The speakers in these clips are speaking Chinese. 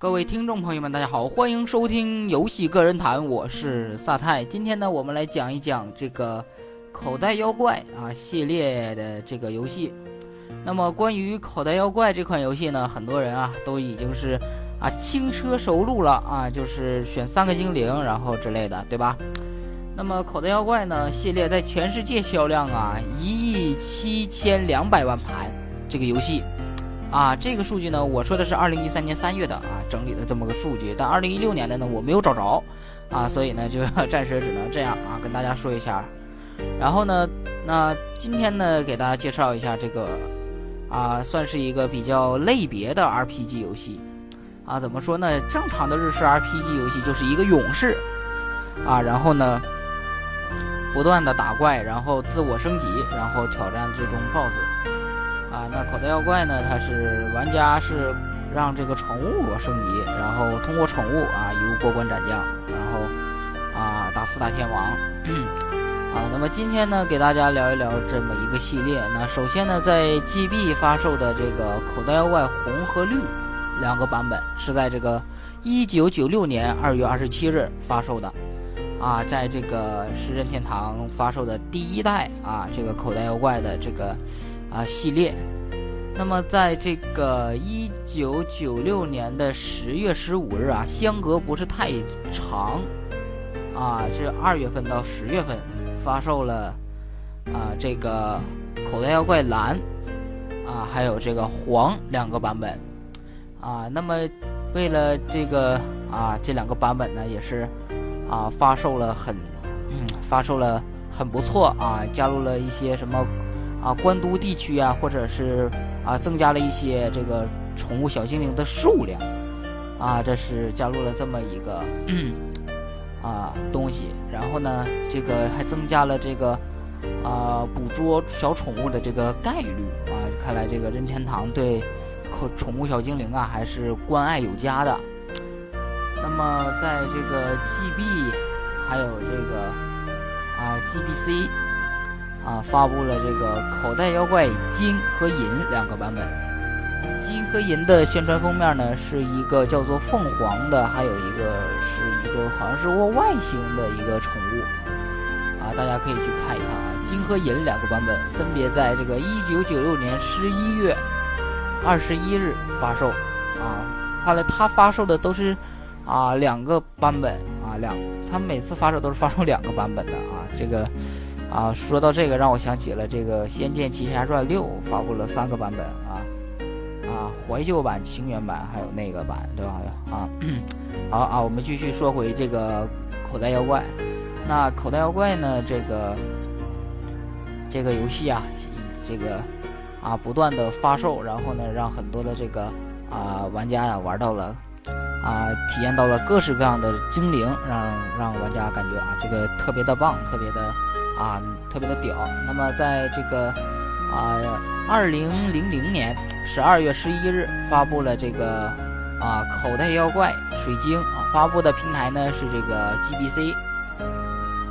各位听众朋友们，大家好，欢迎收听游戏个人谈，我是萨泰。今天呢，我们来讲一讲这个口袋妖怪啊系列的这个游戏。那么，关于口袋妖怪这款游戏呢，很多人啊都已经是啊轻车熟路了啊，就是选三个精灵，然后之类的，对吧？那么，口袋妖怪呢系列在全世界销量啊一亿七千两百万盘，这个游戏。啊，这个数据呢，我说的是二零一三年三月的啊整理的这么个数据，但二零一六年的呢我没有找着，啊，所以呢就 暂时只能这样啊跟大家说一下。然后呢，那今天呢给大家介绍一下这个啊，算是一个比较类别的 RPG 游戏啊。怎么说呢？正常的日式 RPG 游戏就是一个勇士啊，然后呢不断的打怪，然后自我升级，然后挑战最终 BOSS。啊，那口袋妖怪呢？它是玩家是让这个宠物升级，然后通过宠物啊一路过关斩将，然后啊打四大天王。啊，那么今天呢，给大家聊一聊这么一个系列。那首先呢，在 GB 发售的这个口袋妖怪红和绿两个版本，是在这个一九九六年二月二十七日发售的。啊，在这个是任天堂发售的第一代啊，这个口袋妖怪的这个。啊，系列。那么，在这个一九九六年的十月十五日啊，相隔不是太长，啊，是二月份到十月份发售了啊，这个口袋妖怪蓝啊，还有这个黄两个版本啊。那么，为了这个啊，这两个版本呢，也是啊，发售了很，发售了很不错啊，加入了一些什么。啊，关都地区啊，或者是啊，增加了一些这个宠物小精灵的数量，啊，这是加入了这么一个啊东西。然后呢，这个还增加了这个啊捕捉小宠物的这个概率啊。看来这个任天堂对宠宠物小精灵啊还是关爱有加的。那么在这个 GB 还有这个啊 GBC。啊，发布了这个口袋妖怪金和银两个版本。金和银的宣传封面呢，是一个叫做凤凰的，还有一个是一个好像是个外星的一个宠物。啊，大家可以去看一看啊。金和银两个版本分别在这个一九九六年十一月二十一日发售。啊，看来它发售的都是啊两个版本啊两，它每次发售都是发售两个版本的啊，这个。啊，说到这个，让我想起了这个《仙剑奇侠传六》发布了三个版本啊，啊，怀旧版、情缘版，还有那个版，对吧？啊，好啊，我们继续说回这个口袋妖怪。那口袋妖怪呢？这个这个游戏啊，这个啊，不断的发售，然后呢，让很多的这个啊玩家呀玩到了啊，体验到了各式各样的精灵，让让玩家感觉啊，这个特别的棒，特别的。啊，特别的屌。那么，在这个啊，二零零零年十二月十一日发布了这个啊，口袋妖怪水晶啊，发布的平台呢是这个 GBC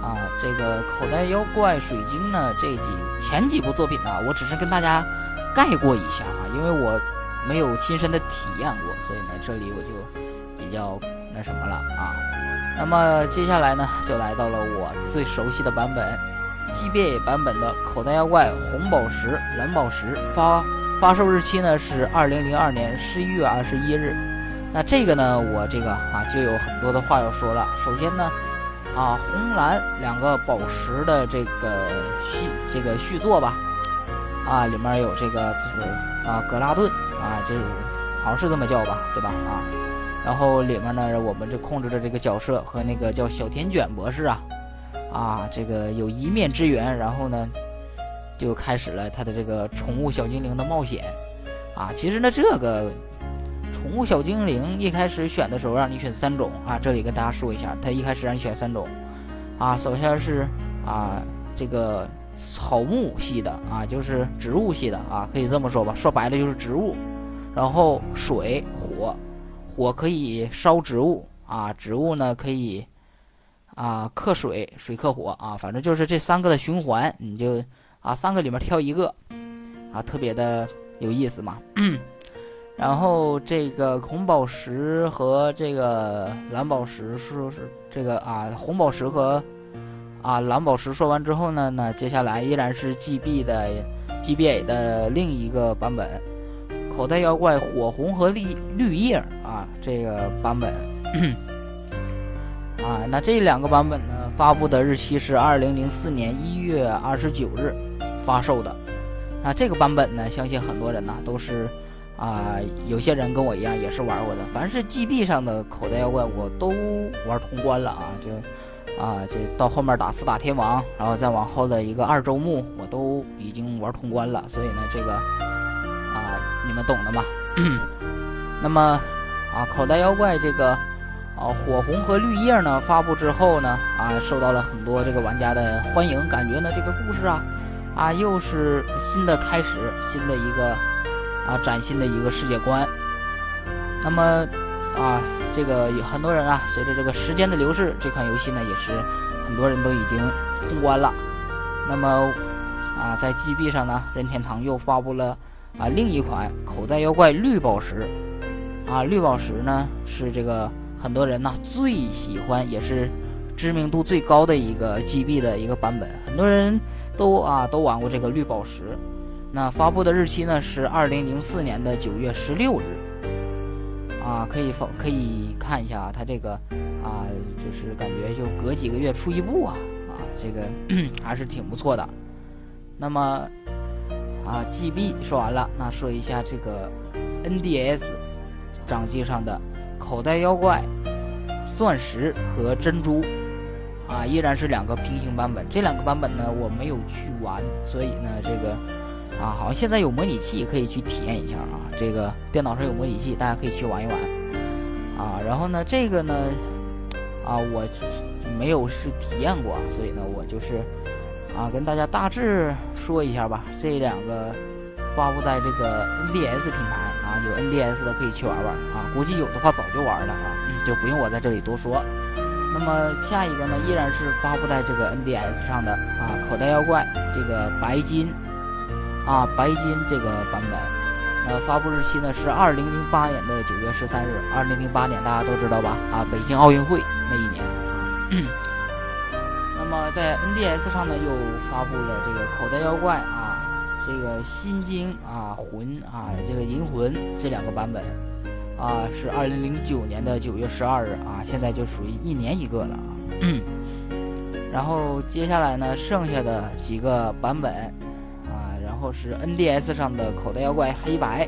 啊，这个口袋妖怪水晶呢这几前几部作品呢，我只是跟大家概过一下啊，因为我没有亲身的体验过，所以呢，这里我就比较那什么了啊。那么接下来呢，就来到了我最熟悉的版本。GB 版本的口袋妖怪红宝石、蓝宝石发发售日期呢是二零零二年十一月二十一日。那这个呢，我这个啊就有很多的话要说了。首先呢，啊红蓝两个宝石的这个续这个续作吧，啊里面有这个就是啊格拉顿啊，这好像是这么叫吧，对吧？啊，然后里面呢，我们这控制的这个角色和那个叫小甜卷博士啊。啊，这个有一面之缘，然后呢，就开始了他的这个宠物小精灵的冒险。啊，其实呢，这个宠物小精灵一开始选的时候让你选三种啊，这里跟大家说一下，他一开始让你选三种。啊，首先是啊，这个草木系的啊，就是植物系的啊，可以这么说吧，说白了就是植物。然后水火，火可以烧植物啊，植物呢可以。啊，克水，水克火啊，反正就是这三个的循环，你就啊三个里面挑一个，啊特别的有意思嘛。然后这个红宝石和这个蓝宝石说是这个啊，红宝石和啊蓝宝石说完之后呢，那接下来依然是 GB 的 GBA 的另一个版本，口袋妖怪火红和绿绿叶啊这个版本啊，那这两个版本呢，发布的日期是二零零四年一月二十九日发售的。那这个版本呢，相信很多人呢都是。啊，有些人跟我一样也是玩过的。凡是 GB 上的口袋妖怪，我都玩通关了啊！就啊，这到后面打四大天王，然后再往后的一个二周目，我都已经玩通关了。所以呢，这个啊，你们懂的嘛。那么啊，口袋妖怪这个啊，火红和绿叶呢发布之后呢，啊，受到了很多这个玩家的欢迎。感觉呢，这个故事啊，啊，又是新的开始，新的一个。啊，崭新的一个世界观。那么，啊，这个有很多人啊，随着这个时间的流逝，这款游戏呢也是很多人都已经通关了。那么，啊，在 GB 上呢，任天堂又发布了啊另一款口袋妖怪绿宝石。啊，绿宝石呢是这个很多人呢最喜欢，也是知名度最高的一个 GB 的一个版本，很多人都啊都玩过这个绿宝石。那发布的日期呢是二零零四年的九月十六日，啊，可以放可以看一下，它这个啊，就是感觉就隔几个月出一部啊，啊，这个 还是挺不错的。那么啊，GB 说完了，那说一下这个 NDS 掌机上的口袋妖怪、钻石和珍珠，啊，依然是两个平行版本。这两个版本呢，我没有去玩，所以呢，这个。啊，好像现在有模拟器可以去体验一下啊。这个电脑上有模拟器，大家可以去玩一玩。啊，然后呢，这个呢，啊，我没有是体验过，所以呢，我就是啊，跟大家大致说一下吧。这两个发布在这个 NDS 平台啊，有 NDS 的可以去玩玩啊。估计有的话早就玩了啊，就不用我在这里多说。那么下一个呢，依然是发布在这个 NDS 上的啊，口袋妖怪这个白金。啊，白金这个版本，呃，发布日期呢是二零零八年的九月十三日。二零零八年大家都知道吧？啊，北京奥运会那一年啊。那么在 NDS 上呢，又发布了这个口袋妖怪啊，这个心经啊，魂啊，这个银魂这两个版本啊，是二零零九年的九月十二日啊，现在就属于一年一个了啊。然后接下来呢，剩下的几个版本啊。然后是 NDS 上的口袋妖怪黑白，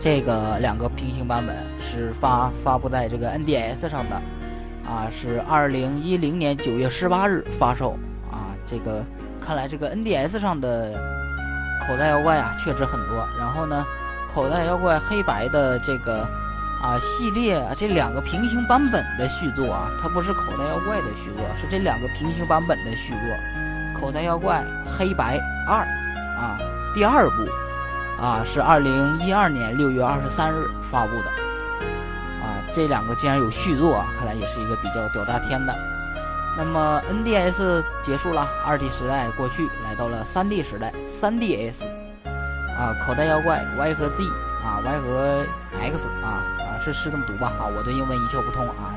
这个两个平行版本是发发布在这个 NDS 上的，啊，是二零一零年九月十八日发售，啊，这个看来这个 NDS 上的口袋妖怪啊确实很多。然后呢，口袋妖怪黑白的这个啊系列啊这两个平行版本的续作啊，它不是口袋妖怪的续作，是这两个平行版本的续作。口袋妖怪黑白二啊，第二部啊是二零一二年六月二十三日发布的啊，这两个竟然有续作啊，看来也是一个比较屌炸天的。那么 NDS 结束了，二 D 时代过去，来到了三 D 时代，三 DS 啊，口袋妖怪 Y 和 Z 啊，Y 和 X 啊啊是是这么读吧啊，我对英文一窍不通啊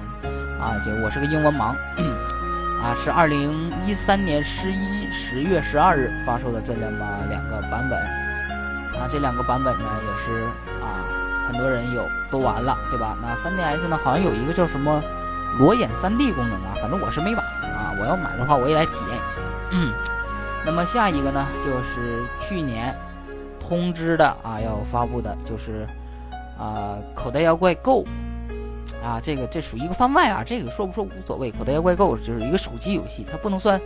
啊，就我是个英文盲。啊，是二零一三年十一十月十二日发售的这么两个版本，啊，这两个版本呢也是啊，很多人有都玩了，对吧？那 3DS 呢，好像有一个叫什么裸眼 3D 功能啊，反正我是没买啊，我要买的话我也来体验一下。嗯，那么下一个呢，就是去年通知的啊，要发布的就是啊，口袋妖怪 Go。啊，这个这属于一个番外啊，这个说不说无所谓。口袋妖怪 Go 就是一个手机游戏，它不能算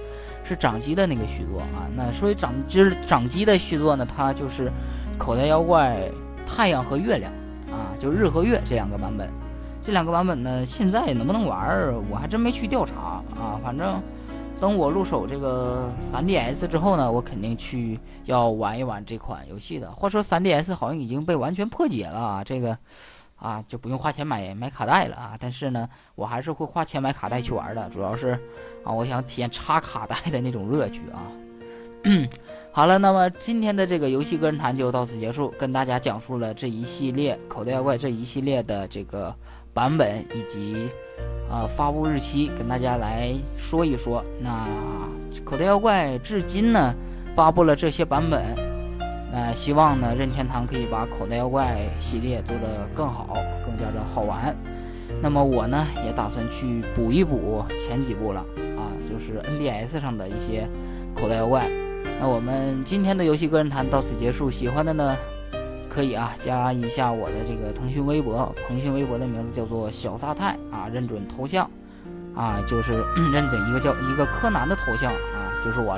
是掌机的那个续作啊。那所以掌就是掌机的续作呢，它就是口袋妖怪太阳和月亮啊，就日和月这两个版本。这两个版本呢，现在能不能玩儿，我还真没去调查啊。反正等我入手这个 3DS 之后呢，我肯定去要玩一玩这款游戏的。话说 3DS 好像已经被完全破解了啊，这个。啊，就不用花钱买买卡带了啊！但是呢，我还是会花钱买卡带去玩的，主要是啊，我想体验插卡带的那种乐趣啊。好了，那么今天的这个游戏个人谈就到此结束，跟大家讲述了这一系列口袋妖怪这一系列的这个版本以及呃发布日期，跟大家来说一说。那口袋妖怪至今呢发布了这些版本，那希望呢任天堂可以把口袋妖怪系列做得更好，更加的好玩。那么我呢也打算去补一补前几部了啊，就是 NDS 上的一些口袋妖怪。那我们今天的游戏个人谈到此结束，喜欢的呢，可以啊加一下我的这个腾讯微博，腾讯微博的名字叫做小撒太啊，认准头像，啊就是 认准一个叫一个柯南的头像啊，就是我了。